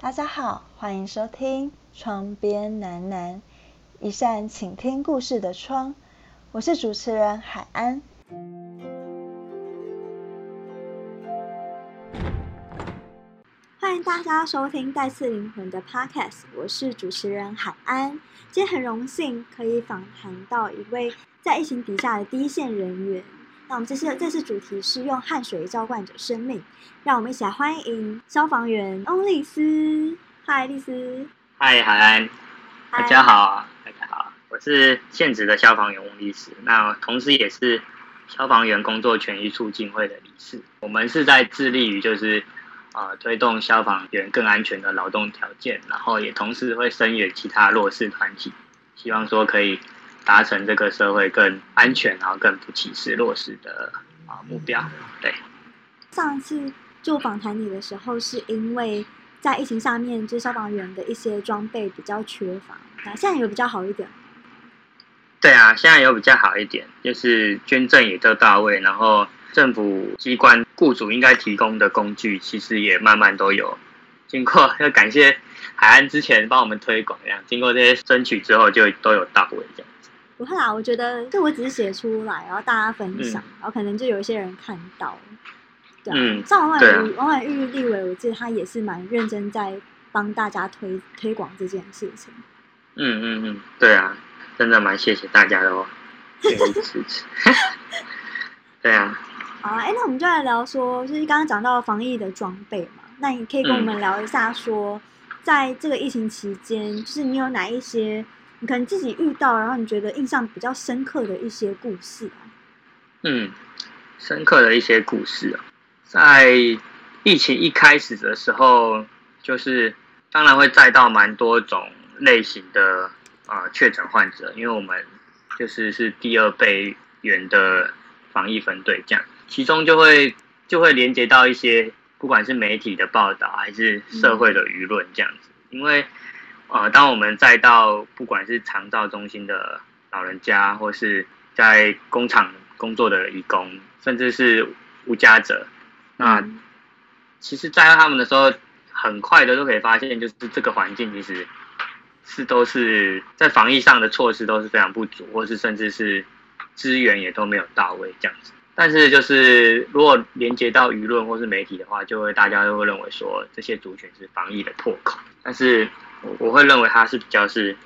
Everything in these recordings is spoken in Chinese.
大家好，欢迎收听《窗边喃喃》，一扇倾听故事的窗。我是主持人海安。欢迎大家收听《带刺灵魂》的 Podcast，我是主持人海安。今天很荣幸可以访谈到一位在疫情底下的第一线人员。那我们这次这次主题是用汗水浇灌着生命，让我们一起来欢迎消防员翁丽丝。嗨，丽丝。嗨，海安。大家好，大家好，我是现职的消防员翁丽丝，那同时也是消防员工作权益促进会的理事。我们是在致力于就是啊推动消防员更安全的劳动条件，然后也同时会声援其他弱势团体，希望说可以。达成这个社会更安全，然后更不歧视弱势的啊目标。对，上次就访谈你的时候，是因为在疫情下面，就消防员的一些装备比较缺乏，那现在有比较好一点。对啊，现在有比较好一点，就是捐赠也都到位，然后政府机关雇主应该提供的工具，其实也慢慢都有。经过要感谢海岸之前帮我们推广，这样经过这些争取之后，就都有到位这样。不会啦，我觉得这我只是写出来，然后大家分享，然后可能就有一些人看到，对啊。像王婉玉，王婉玉立委，我记得他也是蛮认真在帮大家推推广这件事情。嗯嗯嗯，对啊，真的蛮谢谢大家的哦，支持。对啊。好啊，哎，那我们就来聊说，就是刚刚讲到防疫的装备嘛，那你可以跟我们聊一下，说在这个疫情期间，就是你有哪一些。你可能自己遇到，然后你觉得印象比较深刻的一些故事啊。嗯，深刻的一些故事啊，在疫情一开始的时候，就是当然会载到蛮多种类型的啊确诊患者，因为我们就是是第二倍员的防疫分队，这样其中就会就会连接到一些不管是媒体的报道还是社会的舆论这样子，因为。呃，当我们再到不管是长照中心的老人家，或是在工厂工作的义工，甚至是无家者，那其实在他们的时候，很快的都可以发现，就是这个环境其实是都是在防疫上的措施都是非常不足，或是甚至是资源也都没有到位这样子。但是就是如果连接到舆论或是媒体的话，就会大家都会认为说这些族群是防疫的破口，但是。我我会认为它是比较是，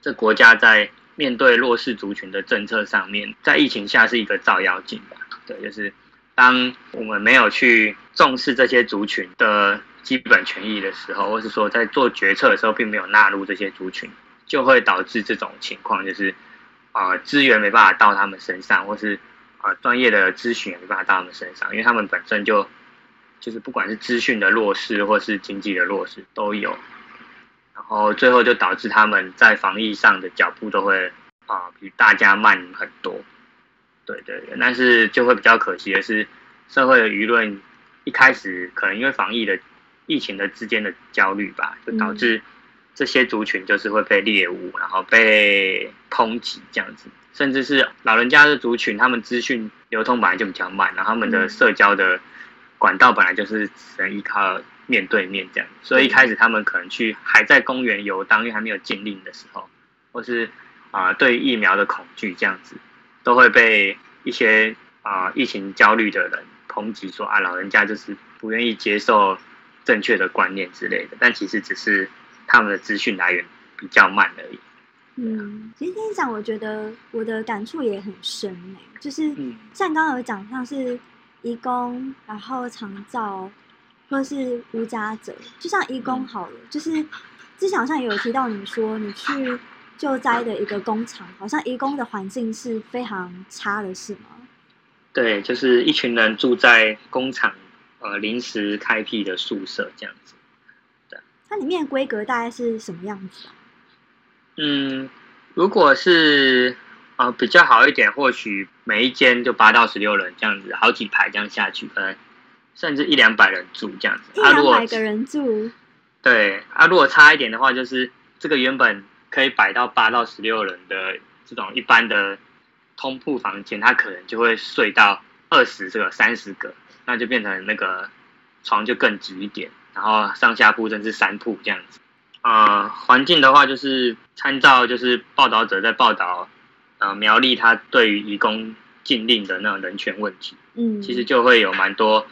这国家在面对弱势族群的政策上面，在疫情下是一个照妖镜吧。对，就是当我们没有去重视这些族群的基本权益的时候，或是说在做决策的时候，并没有纳入这些族群，就会导致这种情况，就是啊资源没办法到他们身上，或是啊专业的咨询也没办法到他们身上，因为他们本身就就是不管是资讯的弱势，或是经济的弱势都有。然后最后就导致他们在防疫上的脚步都会啊比大家慢很多，对对对，但是就会比较可惜的是，社会的舆论一开始可能因为防疫的疫情的之间的焦虑吧，就导致这些族群就是会被猎物，然后被抨击这样子，甚至是老人家的族群，他们资讯流通本来就比较慢，然后他们的社交的管道本来就是只能依靠。面对面这样，所以一开始他们可能去还在公园游荡，因为还没有禁令的时候，或是啊对疫苗的恐惧这样子，都会被一些啊疫情焦虑的人抨击说啊老人家就是不愿意接受正确的观念之类的，但其实只是他们的资讯来源比较慢而已。嗯，其实听你讲，我觉得我的感触也很深诶，就是像刚刚有讲，像是义工，然后长照。或是无家者，就像义工好了，就是之前好像也有提到，你说你去救灾的一个工厂，好像义工的环境是非常差的，是吗？对，就是一群人住在工厂呃临时开辟的宿舍这样子。对，它里面规格大概是什么样子啊？嗯，如果是呃比较好一点，或许每一间就八到十六人这样子，好几排这样下去，可能。甚至一两百人住这样子，一两百个人住。对啊，如果差一点的话，就是这个原本可以摆到八到十六人的这种一般的通铺房间，它可能就会睡到二十这个三十个，那就变成那个床就更挤一点。然后上下铺甚至三铺这样子。呃，环境的话就是参照就是报道者在报道，呃，苗栗他对于移工禁令的那种人权问题，嗯，其实就会有蛮多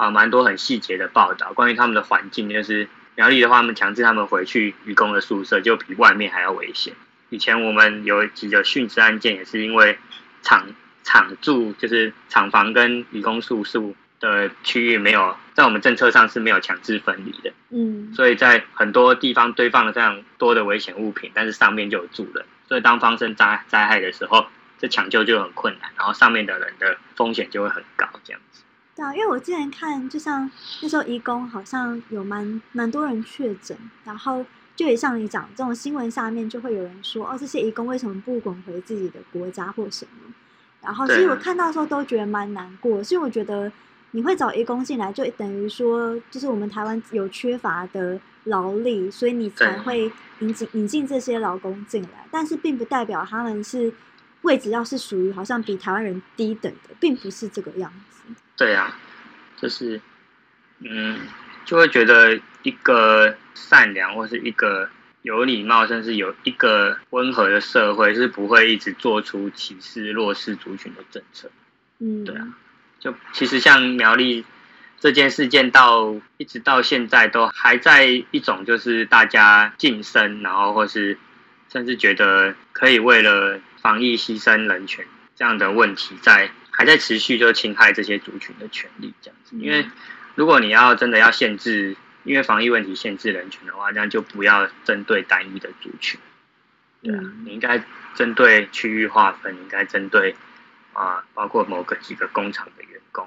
啊蛮多很细节的报道，关于他们的环境，就是苗栗的话，他们强制他们回去移工的宿舍，就比外面还要危险。以前我们有几个殉职案件，也是因为厂厂住就是厂房跟移工宿舍。的区域没有在我们政策上是没有强制分离的，嗯，所以在很多地方堆放了这样多的危险物品，但是上面就有住人，所以当发生灾灾害的时候，这抢救就很困难，然后上面的人的风险就会很高，这样子。对啊，因为我之前看，就像那时候移工好像有蛮蛮多人确诊，然后就也像你讲这种新闻下面就会有人说，哦，这些移工为什么不滚回自己的国家或什么？然后其实我看到的时候都觉得蛮难过，所以我觉得。你会找义工进来，就等于说，就是我们台湾有缺乏的劳力，所以你才会引进引进这些劳工进来。但是，并不代表他们是位置要是属于好像比台湾人低等的，并不是这个样子。对啊，就是嗯，就会觉得一个善良或是一个有礼貌，甚至有一个温和的社会，是不会一直做出歧视弱势族群的政策。嗯，对啊。就其实像苗栗这件事件，到一直到现在都还在一种就是大家晋升，然后或是甚至觉得可以为了防疫牺牲人权这样的问题，在还在持续就侵害这些族群的权利这样子。因为如果你要真的要限制，因为防疫问题限制人权的话，这样就不要针对单一的族群。对啊，你应该针对区域划分，应该针对。啊，包括某个几个工厂的员工，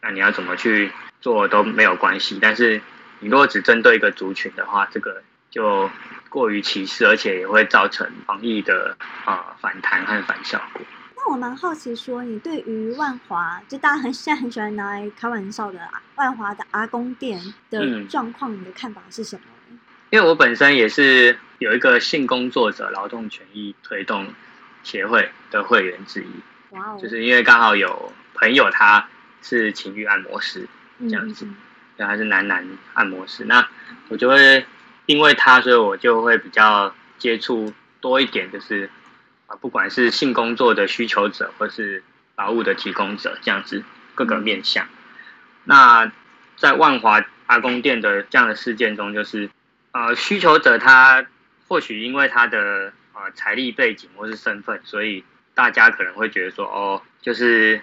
那你要怎么去做都没有关系。但是你如果只针对一个族群的话，这个就过于歧视，而且也会造成防疫的啊反弹和反效果。那我蛮好奇，说你对于万华，就大家很现在很喜欢拿来开玩笑的万华的阿公店的状况，你的看法是什么？因为我本身也是有一个性工作者劳动权益推动协会的会员之一。就是因为刚好有朋友他是情欲按摩师这样子，对，他是男男按摩师，那我就会因为他，所以我就会比较接触多一点，就是啊，不管是性工作的需求者，或是劳务的提供者这样子各个面向。那在万华阿公店的这样的事件中，就是呃需求者他或许因为他的呃财力背景或是身份，所以。大家可能会觉得说，哦，就是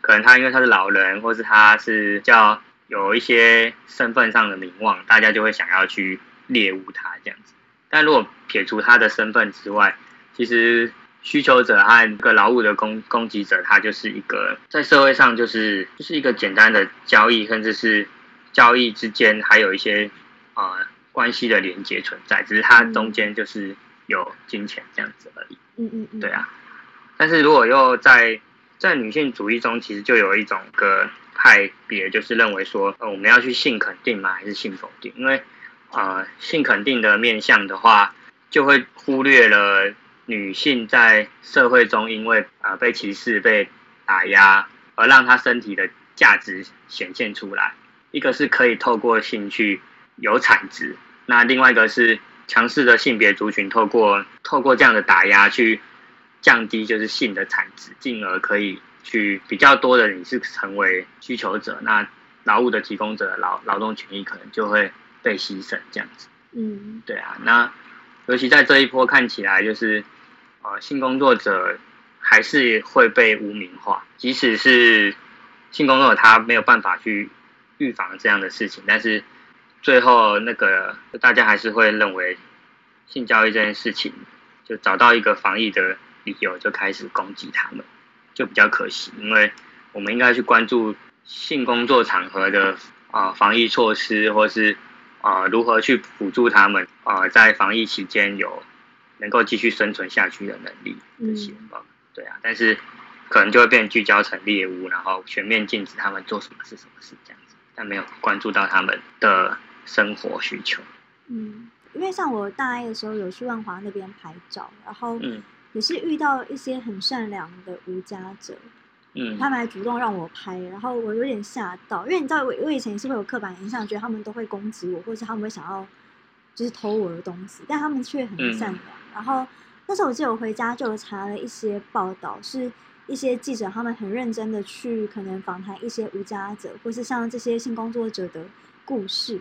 可能他因为他是老人，或是他是叫有一些身份上的名望，大家就会想要去猎物他这样子。但如果撇除他的身份之外，其实需求者和一个劳务的供供给者，他就是一个在社会上就是就是一个简单的交易，甚至是交易之间还有一些啊关系的连接存在，只是它中间就是有金钱这样子而已。嗯嗯嗯，对啊。但是如果又在在女性主义中，其实就有一种个派别，就是认为说，呃，我们要去性肯定吗？还是性否定？因为，呃，性肯定的面向的话，就会忽略了女性在社会中因为啊被歧视、被打压，而让她身体的价值显现出来。一个是可以透过性去有产值，那另外一个是强势的性别族群透过透过这样的打压去。降低就是性的产值，进而可以去比较多的你是成为需求者，那劳务的提供者劳劳动权益可能就会被牺牲这样子。嗯，对啊，那尤其在这一波看起来就是，呃，性工作者还是会被污名化，即使是性工作者他没有办法去预防这样的事情，但是最后那个大家还是会认为性交易这件事情就找到一个防疫的。理由就开始攻击他们，就比较可惜，因为我们应该去关注性工作场合的啊防疫措施，或是啊如何去辅助他们啊在防疫期间有能够继续生存下去的能力这些吧。对啊，但是可能就会变聚焦成猎物，然后全面禁止他们做什么事什么事这样子，但没有关注到他们的生活需求。嗯，因为像我大一的时候有去万华那边拍照，然后嗯。也是遇到一些很善良的无家者，嗯，他们还主动让我拍，然后我有点吓到，因为你知道我我以前也是会有刻板印象，觉得他们都会攻击我，或者他们会想要就是偷我的东西，但他们却很善良。然后那时候我记得我回家就查了一些报道，是一些记者他们很认真的去可能访谈一些无家者，或是像这些性工作者的故事，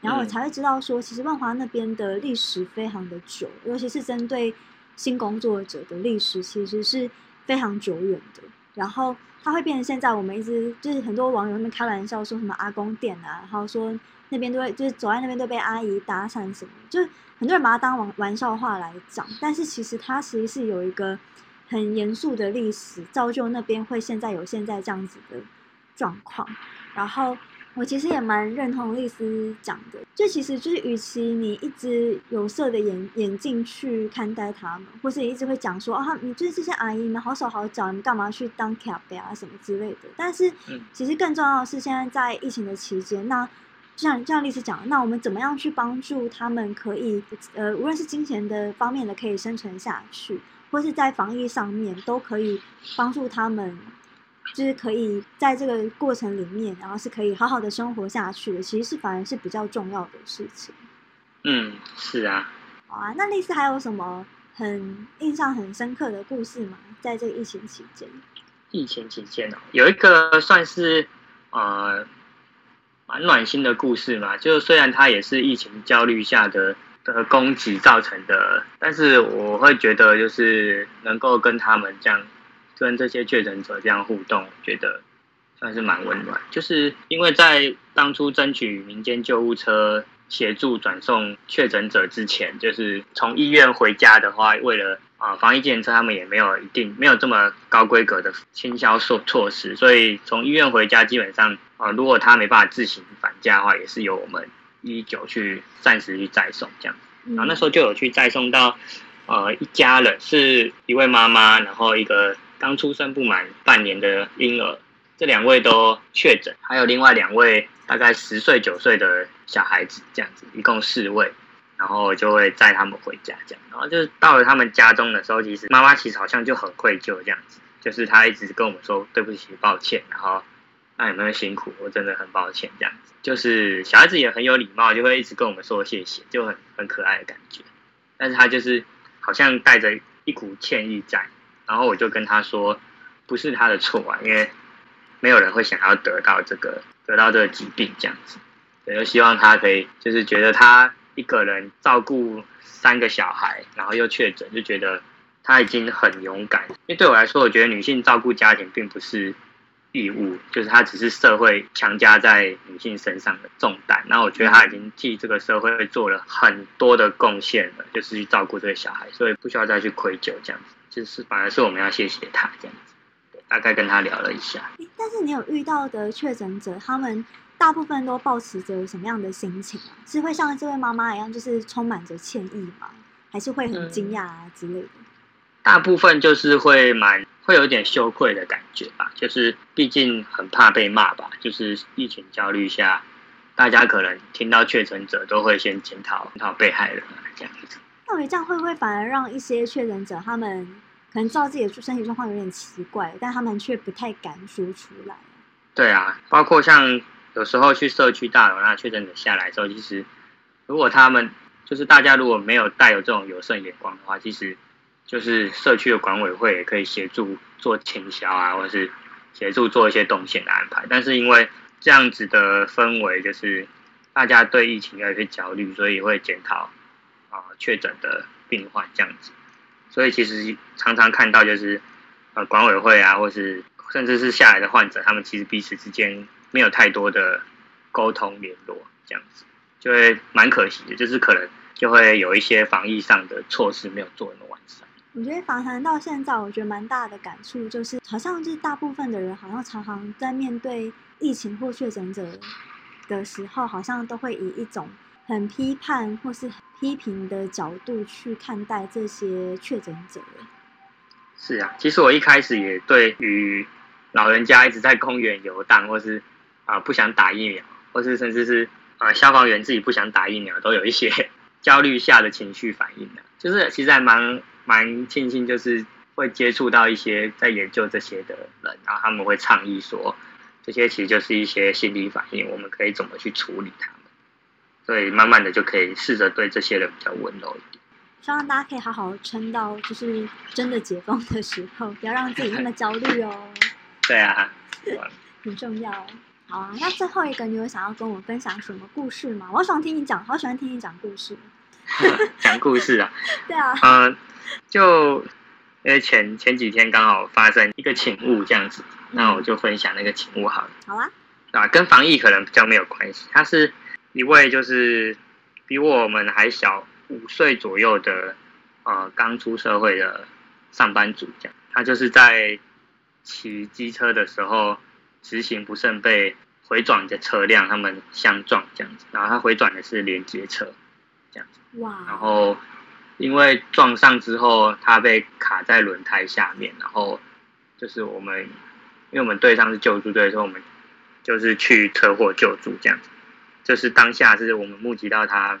然后我才会知道说，其实万华那边的历史非常的久，尤其是针对性工作者的历史，其实是非常久远的。然后它会变成现在我们一直就是很多网友那边开玩笑说什么阿公店啊，然后说那边都会就是走在那边都被阿姨搭讪什么，就是很多人把它当玩玩笑话来讲。但是其实它其实是有一个很严肃的历史，造就那边会现在有现在这样子的状况。然后。我其实也蛮认同丽丝讲的，就其实就是，与其你一直有色的眼眼镜去看待他们，或是你一直会讲说啊，你就是这些阿姨们好手好脚，你干嘛去当卡贝啊什么之类的。但是，其实更重要的是，现在在疫情的期间，那就像就像丽丝讲，那我们怎么样去帮助他们，可以呃，无论是金钱的方面的可以生存下去，或是在防疫上面都可以帮助他们。就是可以在这个过程里面，然后是可以好好的生活下去的，其实是反而是比较重要的事情。嗯，是啊。好啊，那丽丝还有什么很印象很深刻的故事吗？在这个疫情期间？疫情期间哦，有一个算是呃蛮暖心的故事嘛。就虽然它也是疫情焦虑下的的攻击造成的，但是我会觉得就是能够跟他们这样。跟这些确诊者这样互动，觉得算是蛮温暖。就是因为在当初争取民间救护车协助转送确诊者之前，就是从医院回家的话，为了啊防疫检测，他们也没有一定没有这么高规格的清销措措施，所以从医院回家基本上啊，如果他没办法自行返家的话，也是由我们一九去暂时去载送这样。然后那时候就有去载送到呃一家人，是一位妈妈，然后一个。刚出生不满半年的婴儿，这两位都确诊，还有另外两位大概十岁九岁的小孩子，这样子一共四位，然后就会载他们回家，这样，然后就是到了他们家中的时候，其实妈妈其实好像就很愧疚这样子，就是她一直跟我们说对不起、抱歉，然后那有没有辛苦？我真的很抱歉这样子，就是小孩子也很有礼貌，就会一直跟我们说谢谢，就很很可爱的感觉，但是他就是好像带着一股歉意在。然后我就跟他说，不是他的错啊，因为没有人会想要得到这个得到这个疾病这样子，我就希望他可以就是觉得他一个人照顾三个小孩，然后又确诊，就觉得他已经很勇敢。因为对我来说，我觉得女性照顾家庭并不是义务，就是她只是社会强加在女性身上的重担。然后我觉得她已经替这个社会做了很多的贡献了，就是去照顾这个小孩，所以不需要再去愧疚这样子。就是反而是我们要谢谢他这样子，大概跟他聊了一下。但是你有遇到的确诊者，他们大部分都保持着什么样的心情啊？是会像这位妈妈一样，就是充满着歉意吗？还是会很惊讶啊之类的？大部分就是会蛮会有点羞愧的感觉吧，就是毕竟很怕被骂吧。就是疫情焦虑下，大家可能听到确诊者都会先检讨检讨被害人这样子。那我这样会不会反而让一些确诊者，他们可能知道自己的身体状况有点奇怪，但他们却不太敢说出来？对啊，包括像有时候去社区大楼，那确诊者下来之后，其实如果他们就是大家如果没有带有这种有色眼光的话，其实就是社区的管委会也可以协助做清销啊，或者是协助做一些动线的安排。但是因为这样子的氛围，就是大家对疫情有一些焦虑，所以会检讨。啊，确诊的病患这样子，所以其实常常看到就是，呃，管委会啊，或是甚至是下来的患者，他们其实彼此之间没有太多的沟通联络，这样子就会蛮可惜的，就是可能就会有一些防疫上的措施没有做那么完善。我觉得访谈到现在，我觉得蛮大的感触就是，好像就是大部分的人好像常常在面对疫情或确诊者的时候，好像都会以一种很批判或是。批评的角度去看待这些确诊者。是啊，其实我一开始也对于老人家一直在公园游荡，或是啊不想打疫苗，或是甚至是啊消防员自己不想打疫苗，都有一些 焦虑下的情绪反应的。就是其实还蛮蛮庆幸，就是会接触到一些在研究这些的人，然后他们会倡议说，这些其实就是一些心理反应，我们可以怎么去处理它，所以慢慢的就可以试着对这些人比较温柔一点。希望大家可以好好撑到就是真的解封的时候，不要让自己那么焦虑哦。对啊，很重要。好啊，那最后一个，你有想要跟我分享什么故事吗？我喜欢听你讲，好喜欢听你讲故事。讲故事啊？对啊。嗯，就因为前前几天刚好发生一个请勿这样子，那我就分享那个请勿好了。好啊。啊，跟防疫可能比较没有关系。它是一位就是比我们还小五岁左右的呃刚出社会的上班族，这样。他就是在骑机车的时候直行不慎被回转的车辆他们相撞这样子，然后他回转的是连接车。这样子，哇！然后因为撞上之后，他被卡在轮胎下面，然后就是我们，因为我们队上是救助队，所以我们就是去车祸救助这样子。就是当下是我们目击到他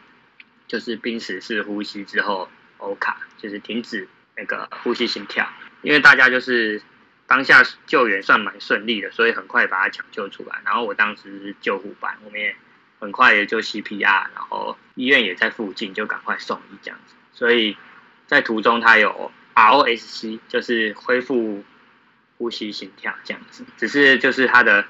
就是濒死式呼吸之后欧卡，就是停止那个呼吸心跳。因为大家就是当下救援算蛮顺利的，所以很快把他抢救出来。然后我当时是救护班，我们也。很快也就 CPR，然后医院也在附近，就赶快送医这样子。所以在途中他有 ROSC，就是恢复呼吸心跳这样子。只是就是他的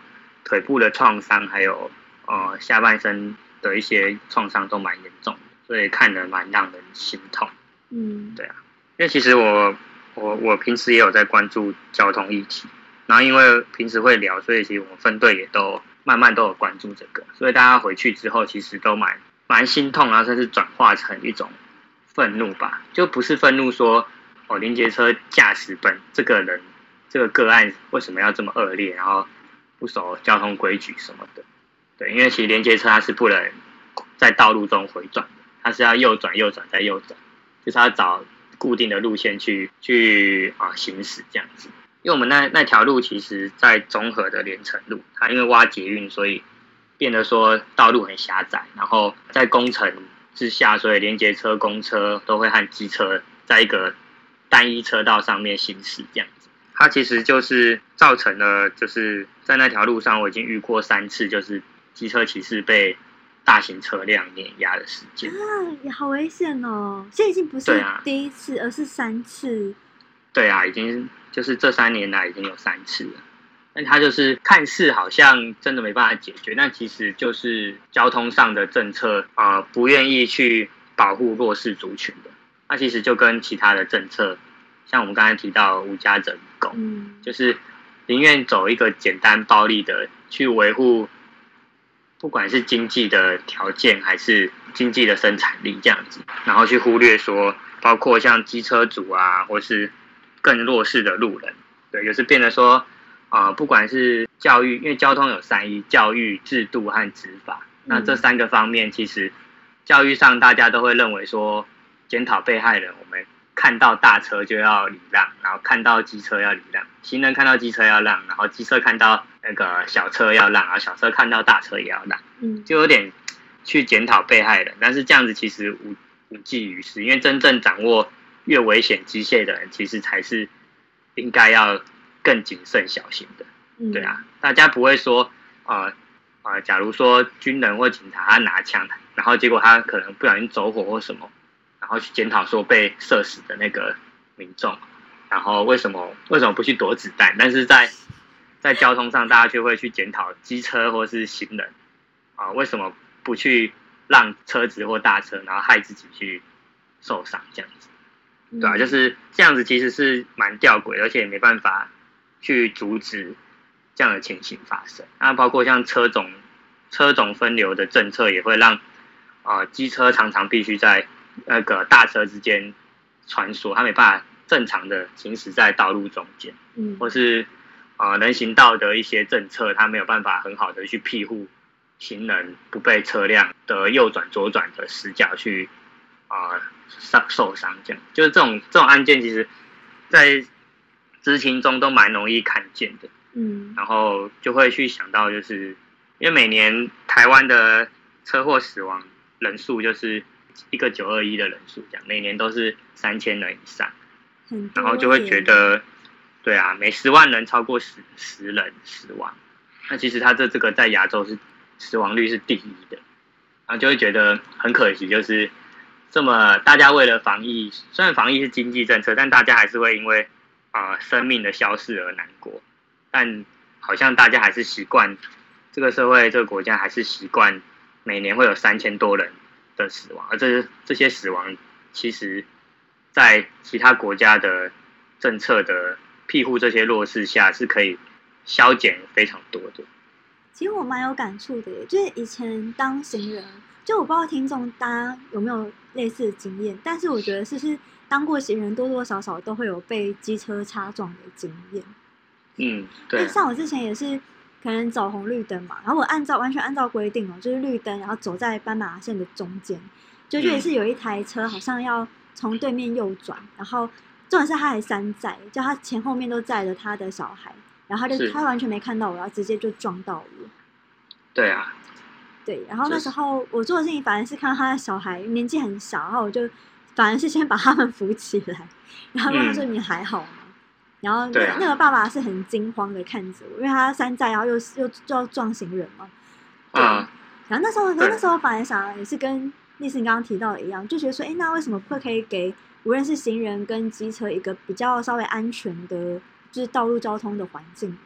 腿部的创伤，还有呃下半身的一些创伤都蛮严重的，所以看得蛮让人心痛。嗯，对啊，因为其实我我我平时也有在关注交通议题，然后因为平时会聊，所以其实我们分队也都。慢慢都有关注这个，所以大家回去之后其实都蛮蛮心痛，然后甚至转化成一种愤怒吧，就不是愤怒说哦，连接车驾驶本这个人这个个案为什么要这么恶劣，然后不守交通规矩什么的，对，因为其实连接车它是不能在道路中回转的，它是要右转右转再右转，就是要找固定的路线去去啊行驶这样子。因为我们那那条路其实，在综合的连城路，它因为挖捷运，所以变得说道路很狭窄。然后在工程之下，所以连接车、公车都会和机车在一个单一车道上面行驶，这样子。它其实就是造成了，就是在那条路上，我已经遇过三次，就是机车骑士被大型车辆碾压的事件。啊，也好危险哦！这已经不是第一次，而是三次。对啊，已经。就是这三年来已经有三次了，但他就是看似好像真的没办法解决，但其实就是交通上的政策啊，不愿意去保护弱势族群的。那其实就跟其他的政策，像我们刚才提到无家者狗，就是宁愿走一个简单暴力的去维护，不管是经济的条件还是经济的生产力这样子，然后去忽略说，包括像机车主啊，或是。更弱势的路人，对，就是变得说，啊，不管是教育，因为交通有三一，教育、制度和执法，那这三个方面，其实教育上大家都会认为说，检讨被害人，我们看到大车就要礼让，然后看到机车要礼让，行人看到机车要让，然后机车看到那个小车要让，然后小车看到大车也要让，嗯，就有点去检讨被害人，但是这样子其实无无济于事，因为真正掌握。越危险机械的人，其实才是应该要更谨慎小心的，对啊，大家不会说，呃呃，假如说军人或警察他拿枪，然后结果他可能不小心走火或什么，然后去检讨说被射死的那个民众，然后为什么为什么不去躲子弹？但是在在交通上，大家却会去检讨机车或是行人，啊，为什么不去让车子或大车，然后害自己去受伤这样子？对啊，就是这样子，其实是蛮吊诡，而且也没办法去阻止这样的情形发生。那包括像车种车种分流的政策，也会让啊机车常常必须在那个大车之间穿梭，它没办法正常的行驶在道路中间，嗯，或是啊人行道的一些政策，它没有办法很好的去庇护行人不被车辆的右转左转的死角去啊。伤受伤这样，就是这种这种案件，其实，在知情中都蛮容易看见的。嗯，然后就会去想到，就是因为每年台湾的车祸死亡人数就是一个九二一的人数，这样每年都是三千人以上。然后就会觉得，对啊，每十万人超过十十人死亡，那其实他这这个在亚洲是死亡率是第一的，然后就会觉得很可惜，就是这么大家为了防疫，虽然防疫是经济政策，但大家还是会因为啊生命的消逝而难过，但好像大家还是习惯这个社会这个国家还是习惯每年会有三千多人的死亡，而这这些死亡。其实，在其他国家的政策的庇护这些弱势下，是可以消减非常多的。其实我蛮有感触的，就是以前当行人，就我不知道听众大家有没有类似的经验，但是我觉得是是当过行人，多多少少都会有被机车擦撞的经验。嗯，对。像我之前也是，可能走红绿灯嘛，然后我按照完全按照规定哦，就是绿灯，然后走在斑马线的中间。就也是有一台车，好像要从对面右转，然后重点是他还山寨，就他前后面都载着他的小孩，然后就他完全没看到我，然后直接就撞到我。对啊，对，然后那时候我做的事情反而是看到他的小孩年纪很小，然后我就反而是先把他们扶起来，然后问他说你还好吗？然后那个爸爸是很惊慌的看着我，因为他山寨，然后又又就要撞行人嘛。啊，然后那时候那时候反而想也是跟。类似你刚刚提到的一样，就觉得说，哎，那为什么会可以给无论是行人跟机车一个比较稍微安全的，就是道路交通的环境？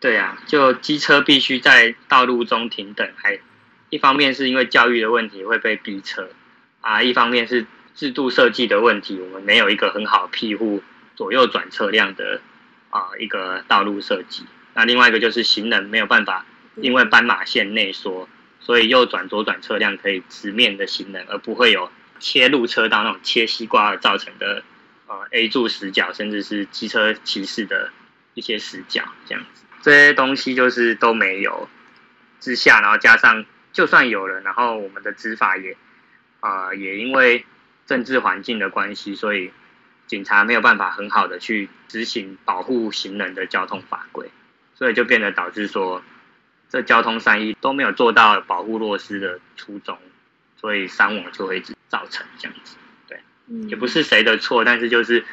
对啊，就机车必须在道路中停等，还一方面是因为教育的问题会被逼车啊，一方面是制度设计的问题，我们没有一个很好庇护左右转车辆的啊一个道路设计。那另外一个就是行人没有办法，因为斑马线内缩。所以右转左转车辆可以直面的行人，而不会有切入车道那种切西瓜而造成的呃 A 柱死角，甚至是机车骑士的一些死角这样子。这些东西就是都没有之下，然后加上就算有了，然后我们的执法也啊也因为政治环境的关系，所以警察没有办法很好的去执行保护行人的交通法规，所以就变得导致说。这交通善意都没有做到保护弱势的初衷，所以伤亡就会造成这样子。对，也不是谁的错，但是就是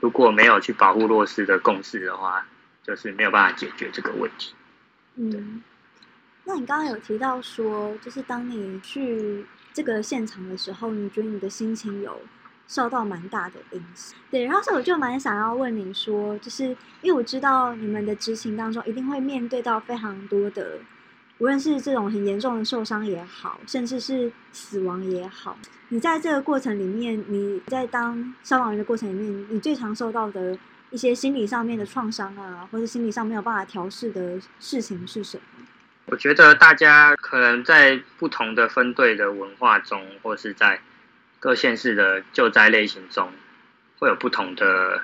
如果没有去保护弱势的共识的话，就是没有办法解决这个问题。嗯，那你刚刚有提到说，就是当你去这个现场的时候，你觉得你的心情有？受到蛮大的影响，对，然后所以我就蛮想要问你说，就是因为我知道你们的执勤当中一定会面对到非常多的，无论是这种很严重的受伤也好，甚至是死亡也好，你在这个过程里面，你在当消防员的过程里面，你最常受到的一些心理上面的创伤啊，或者心理上没有办法调试的事情是什么？我觉得大家可能在不同的分队的文化中，或是在。各县市的救灾类型中，会有不同的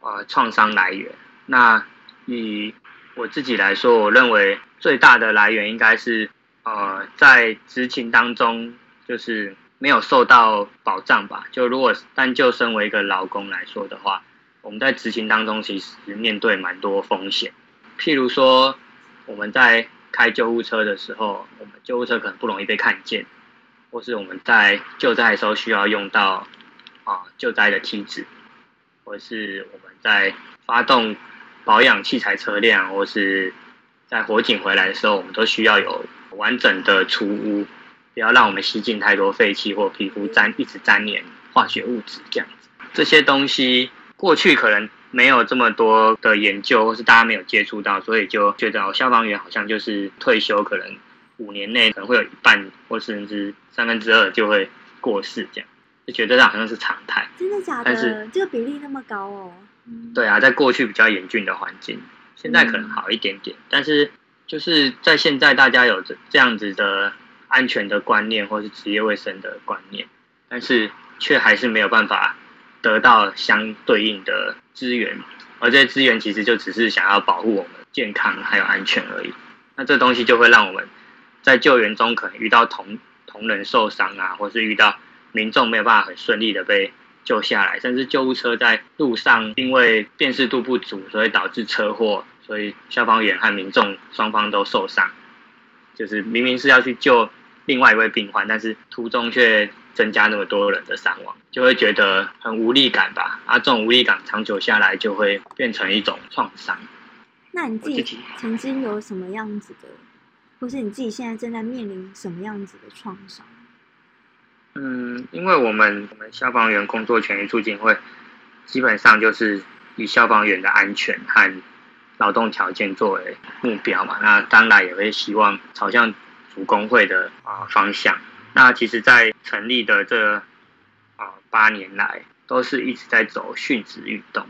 呃创伤来源。那以我自己来说，我认为最大的来源应该是呃在执勤当中，就是没有受到保障吧。就如果单就身为一个劳工来说的话，我们在执勤当中其实面对蛮多风险。譬如说，我们在开救护车的时候，我们救护车可能不容易被看见。或是我们在救灾的时候需要用到啊救灾的梯子，或是我们在发动保养器材车辆，或是在火警回来的时候，我们都需要有完整的除污，不要让我们吸进太多废气或皮肤粘一直粘黏化学物质这样子。这些东西过去可能没有这么多的研究，或是大家没有接触到，所以就觉得消防员好像就是退休可能。五年内可能会有一半或甚至三分之二就会过世，这样就觉得这好像是常态。真的假的？但是这个比例那么高哦。对啊，在过去比较严峻的环境，现在可能好一点点。但是就是在现在，大家有着这样子的安全的观念，或是职业卫生的观念，但是却还是没有办法得到相对应的资源，而这些资源其实就只是想要保护我们健康还有安全而已。那这东西就会让我们。在救援中可能遇到同同人受伤啊，或是遇到民众没有办法很顺利的被救下来，甚至救护车在路上因为辨识度不足，所以导致车祸，所以消防员和民众双方都受伤。就是明明是要去救另外一位病患，但是途中却增加那么多人的伤亡，就会觉得很无力感吧。啊，这种无力感长久下来就会变成一种创伤。那你自己曾经有什么样子的，或是你自己现在正在面临什么样子的创伤？嗯，因为我们我们消防员工作权益促进会基本上就是以消防员的安全和劳动条件作为目标嘛，那当然也会希望朝向主工会的啊方向。那其实，在成立的这啊八年来，都是一直在走殉职运动，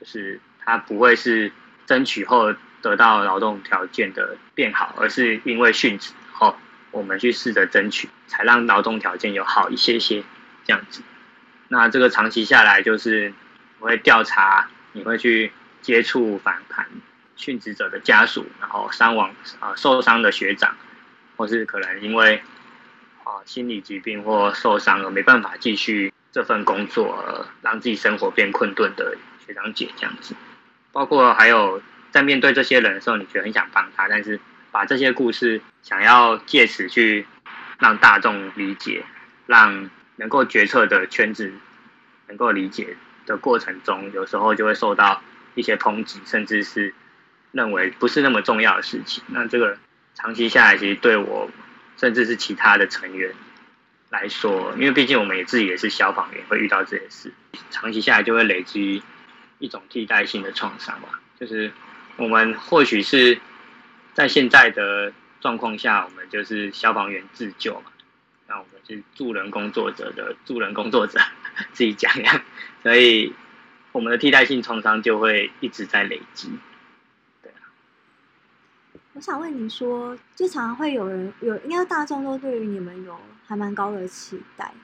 就是它不会是争取后得到劳动条件的变好，而是因为殉职后。我们去试着争取，才让劳动条件有好一些些这样子。那这个长期下来，就是我会调查，你会去接触反弹殉职者的家属，然后伤亡啊受伤的学长，或是可能因为啊心理疾病或受伤而没办法继续这份工作，而让自己生活变困顿的学长姐这样子。包括还有在面对这些人的时候，你觉得很想帮他，但是。把这些故事想要借此去让大众理解，让能够决策的圈子能够理解的过程中，有时候就会受到一些抨击，甚至是认为不是那么重要的事情。那这个长期下来，其实对我甚至是其他的成员来说，因为毕竟我们也自己也是消防员，会遇到这些事，长期下来就会累积一种替代性的创伤吧。就是我们或许是。在现在的状况下，我们就是消防员自救嘛，那我们是助人工作者的助人工作者，自己讲呀，所以我们的替代性创伤就会一直在累积。对啊，我想问你说，就常常会有人有，应该大众都对于你们有还蛮高的期待，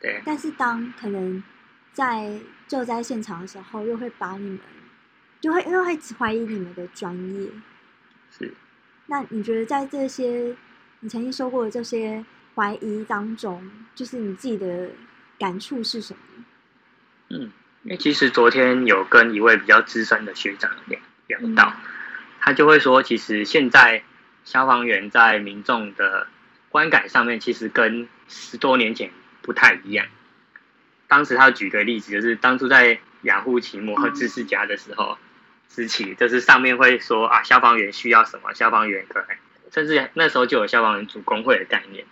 对，但是当可能在救灾现场的时候，又会把你们就会因为会怀疑你们的专业。是，那你觉得在这些你曾经说过的这些怀疑当中，就是你自己的感触是什么？嗯，因为其实昨天有跟一位比较资深的学长聊聊到，他就会说，其实现在消防员在民众的观感上面，其实跟十多年前不太一样。当时他举个例子，就是当初在雅虎奇摩和知识家的时候。时期就是上面会说啊，消防员需要什么？消防员可能甚至那时候就有消防员组工会的概念，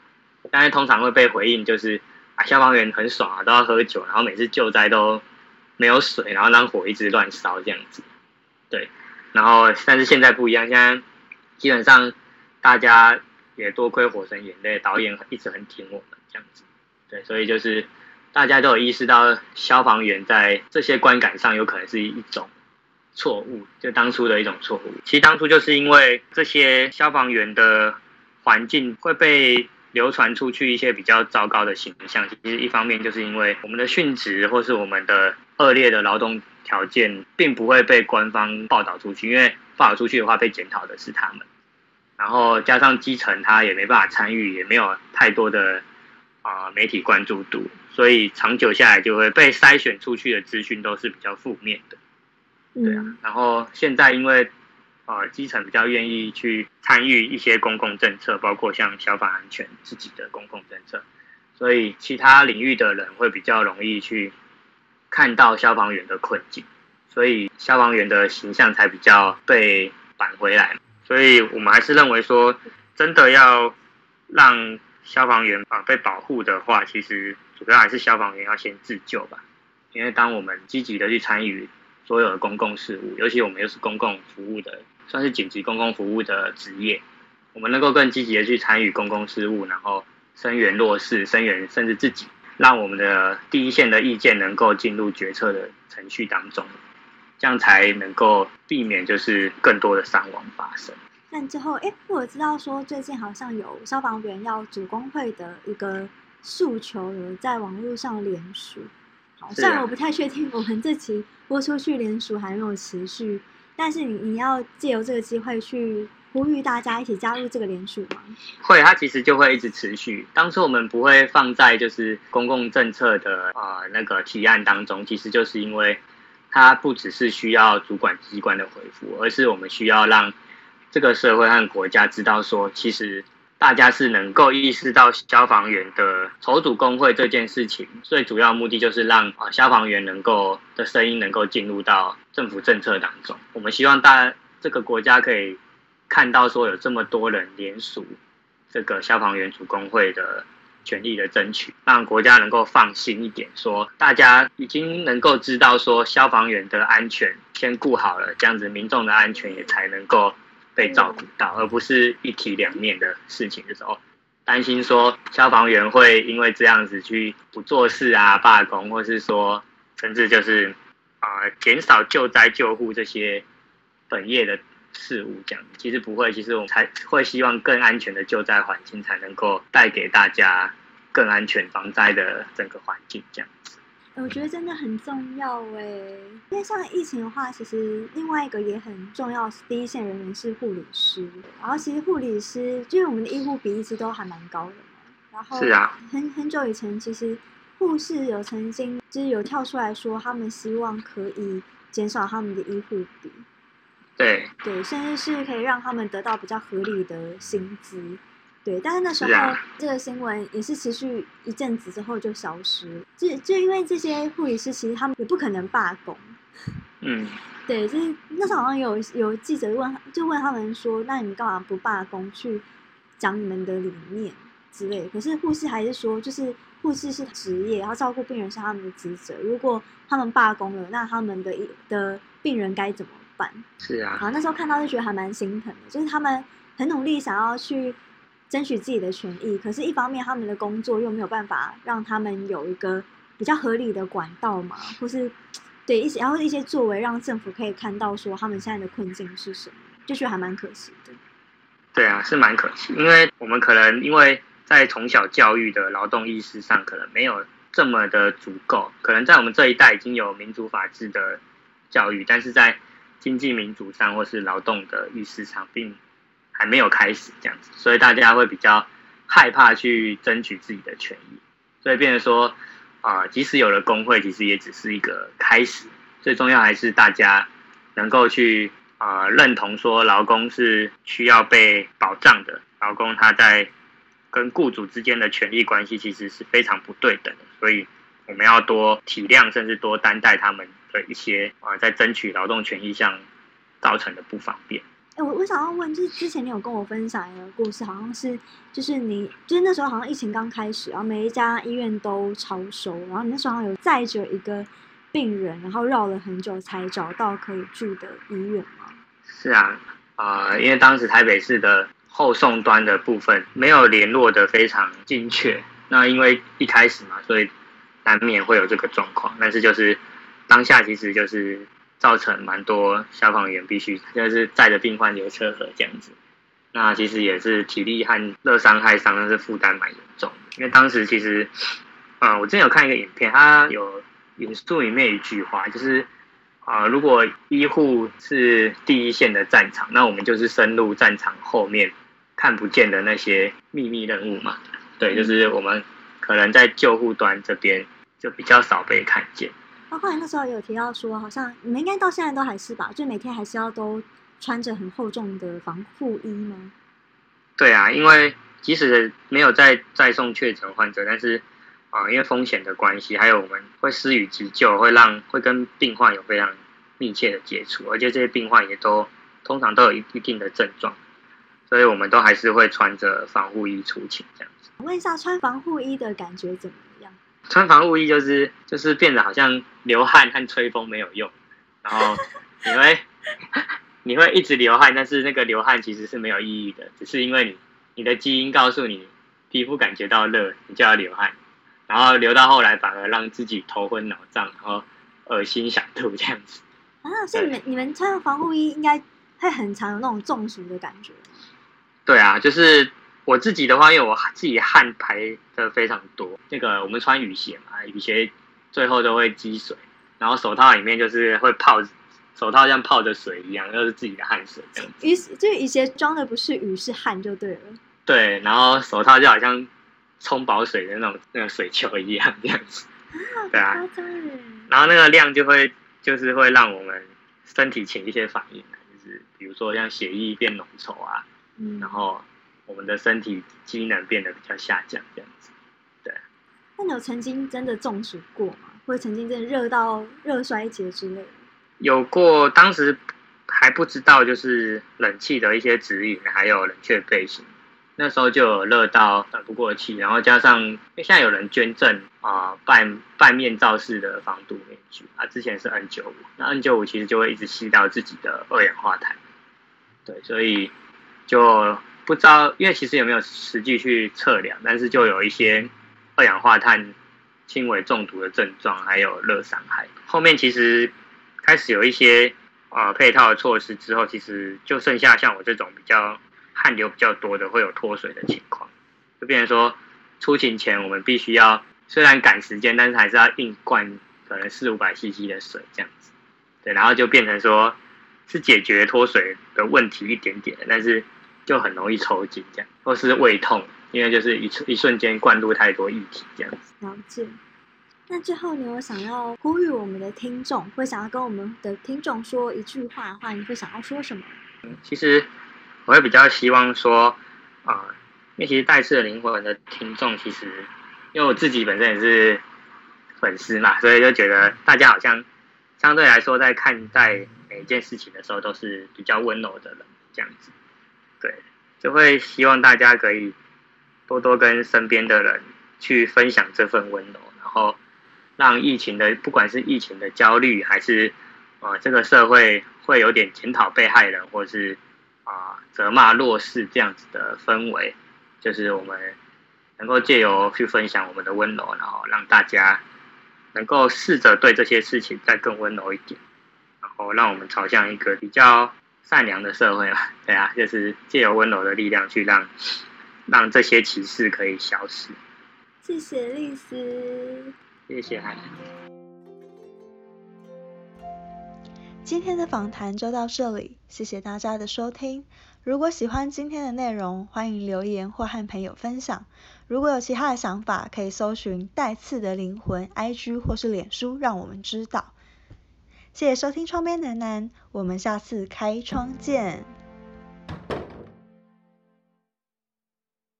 但是通常会被回应就是啊，消防员很爽啊，都要喝酒，然后每次救灾都没有水，然后让火一直乱烧这样子。对，然后但是现在不一样，现在基本上大家也多亏《火神眼泪》导演一直很挺我们这样子。对，所以就是大家都有意识到消防员在这些观感上有可能是一种。错误，就当初的一种错误。其实当初就是因为这些消防员的环境会被流传出去一些比较糟糕的形象。其实一方面就是因为我们的殉职或是我们的恶劣的劳动条件，并不会被官方报道出去，因为报道出去的话被检讨的是他们。然后加上基层他也没办法参与，也没有太多的啊媒体关注度，所以长久下来就会被筛选出去的资讯都是比较负面的。对啊，然后现在因为，呃，基层比较愿意去参与一些公共政策，包括像消防安全自己的公共政策，所以其他领域的人会比较容易去看到消防员的困境，所以消防员的形象才比较被扳回来。所以我们还是认为说，真的要让消防员啊被保护的话，其实主要还是消防员要先自救吧，因为当我们积极的去参与。所有的公共事务，尤其我们又是公共服务的，算是紧急公共服务的职业，我们能够更积极的去参与公共事务，然后声援弱势，声援甚至自己，让我们的第一线的意见能够进入决策的程序当中，这样才能够避免就是更多的伤亡发生。但之后，哎，我知道说最近好像有消防员要主工会的一个诉求，有在网络上联署。虽然我不太确定我们这期播出去连署还没有持续，但是你你要借由这个机会去呼吁大家一起加入这个连署吗？会，它其实就会一直持续。当初我们不会放在就是公共政策的呃那个提案当中，其实就是因为它不只是需要主管机关的回复，而是我们需要让这个社会和国家知道说，其实大家是能够意识到消防员的筹组工会这件事情，最主要目的就是让啊消防员能够的声音能够进入到政府政策当中。我们希望大这个国家可以看到说有这么多人联署这个消防员组工会的权利的争取，让国家能够放心一点，说大家已经能够知道说消防员的安全先顾好了，这样子民众的安全也才能够。被照顾到，而不是一体两面的事情的时候，担心说消防员会因为这样子去不做事啊、罢工，或是说甚至就是啊减少救灾救护这些本业的事物，这样其实不会，其实我们才会希望更安全的救灾环境才能够带给大家更安全防灾的整个环境，这样。我觉得真的很重要哎，因为像疫情的话，其实另外一个也很重要，第一线人员是护理师。然后其实护理师，因为我们的医护比一直都还蛮高的嘛。然后是啊，很很久以前，其实护士有曾经就是有跳出来说，他们希望可以减少他们的医护比。对对，甚至是可以让他们得到比较合理的薪资。对，但是那时候这个新闻也是持续一阵子之后就消失，就就因为这些护理师其实他们也不可能罢工，嗯，对，就是那时候好像有有记者问，就问他们说，那你们干嘛不罢工去讲你们的理念之类？可是护士还是说，就是护士是职业，然后照顾病人是他们的职责，如果他们罢工了，那他们的的病人该怎么办？是啊，啊，那时候看到就觉得还蛮心疼的，就是他们很努力想要去。争取自己的权益，可是，一方面他们的工作又没有办法让他们有一个比较合理的管道嘛，或是对一些，然后一些作为让政府可以看到说他们现在的困境是什么，就觉得还蛮可惜的。对啊，是蛮可惜，因为我们可能因为在从小教育的劳动意识上可能没有这么的足够，可能在我们这一代已经有民主法治的教育，但是在经济民主上或是劳动的意识上并。还没有开始这样子，所以大家会比较害怕去争取自己的权益，所以变成说，啊，即使有了工会，其实也只是一个开始。最重要还是大家能够去啊认同说，劳工是需要被保障的，劳工他在跟雇主之间的权利关系其实是非常不对等的，所以我们要多体谅，甚至多担待他们的一些啊在争取劳动权益上造成的不方便。我我想要问，就是之前你有跟我分享一个故事，好像是就是你就是那时候好像疫情刚开始，然后每一家医院都超收，然后你那时候有载着一个病人，然后绕了很久才找到可以住的医院吗？是啊，啊，因为当时台北市的后送端的部分没有联络的非常精确，那因为一开始嘛，所以难免会有这个状况，但是就是当下其实就是。造成蛮多消防员必须就是载着病患流车河这样子，那其实也是体力和热伤害伤，但是负担蛮严重。因为当时其实，嗯，我之前有看一个影片，它有引述里面一句话，就是啊，如果医护是第一线的战场，那我们就是深入战场后面看不见的那些秘密任务嘛。对，就是我们可能在救护端这边就比较少被看见。包括那时候有提到说，好像你们应该到现在都还是吧，就每天还是要都穿着很厚重的防护衣吗？对啊，因为即使没有再再送确诊患者，但是啊，因为风险的关系，还有我们会施予急救，会让会跟病患有非常密切的接触，而且这些病患也都通常都有一一定的症状，所以我们都还是会穿着防护衣出勤这样子。问一下，穿防护衣的感觉怎么？穿防护衣就是就是变得好像流汗和吹风没有用，然后你会 你会一直流汗，但是那个流汗其实是没有意义的，只是因为你你的基因告诉你皮肤感觉到热，你就要流汗，然后流到后来反而让自己头昏脑胀，然后恶心想吐这样子。啊，所以你们你们穿防护衣应该会很常有那种中暑的感觉。对啊，就是。我自己的话，因为我自己汗排的非常多，那个我们穿雨鞋嘛，雨鞋最后都会积水，然后手套里面就是会泡，手套像泡着水一样，又是自己的汗水这样子。雨这雨鞋装的不是雨是汗就对了。对，然后手套就好像冲饱水的那种那个水球一样这样子。对啊。然后那个量就会就是会让我们身体起一些反应，就是比如说像血液变浓稠啊，然后。我们的身体机能变得比较下降这样子。对。那你有曾经真的中暑过吗？或者曾经真的热到热衰竭之类的？有过，当时还不知道就是冷气的一些指引，还有冷却背心。那时候就有热到喘不过气，然后加上因为现在有人捐赠啊半半面罩式的防毒面具啊，之前是 N 九五，那 N 九五其实就会一直吸到自己的二氧化碳，对，所以就不知道，因为其实有没有实际去测量，但是就有一些二氧化碳轻微中毒的症状，还有热伤害。后面其实开始有一些啊配套的措施之后，其实就剩下像我这种比较。汗流比较多的会有脱水的情况，就变成说出勤前我们必须要虽然赶时间，但是还是要硬灌可能四五百 CC 的水这样子，对，然后就变成说是解决脱水的问题一点点，但是就很容易抽筋这样，或是胃痛，因为就是一一瞬间灌入太多液体这样子。了解。那最后你有想要呼吁我们的听众，会想要跟我们的听众说一句话的话，你会想要说什么？嗯，其实。我会比较希望说，啊，因为其实带刺的灵魂的听众，其实因为我自己本身也是粉丝嘛，所以就觉得大家好像相对来说在看待每一件事情的时候，都是比较温柔的人这样子。对，就会希望大家可以多多跟身边的人去分享这份温柔，然后让疫情的不管是疫情的焦虑，还是呃这个社会会有点检讨被害人，或是。啊，责骂弱势这样子的氛围，就是我们能够借由去分享我们的温柔，然后让大家能够试着对这些事情再更温柔一点，然后让我们朝向一个比较善良的社会嘛。对啊，就是借由温柔的力量去让让这些歧视可以消失。谢谢律师，谢谢海。今天的访谈就到这里，谢谢大家的收听。如果喜欢今天的内容，欢迎留言或和朋友分享。如果有其他的想法，可以搜寻“带刺的灵魂 ”IG 或是脸书，让我们知道。谢谢收听窗边男男，我们下次开窗见。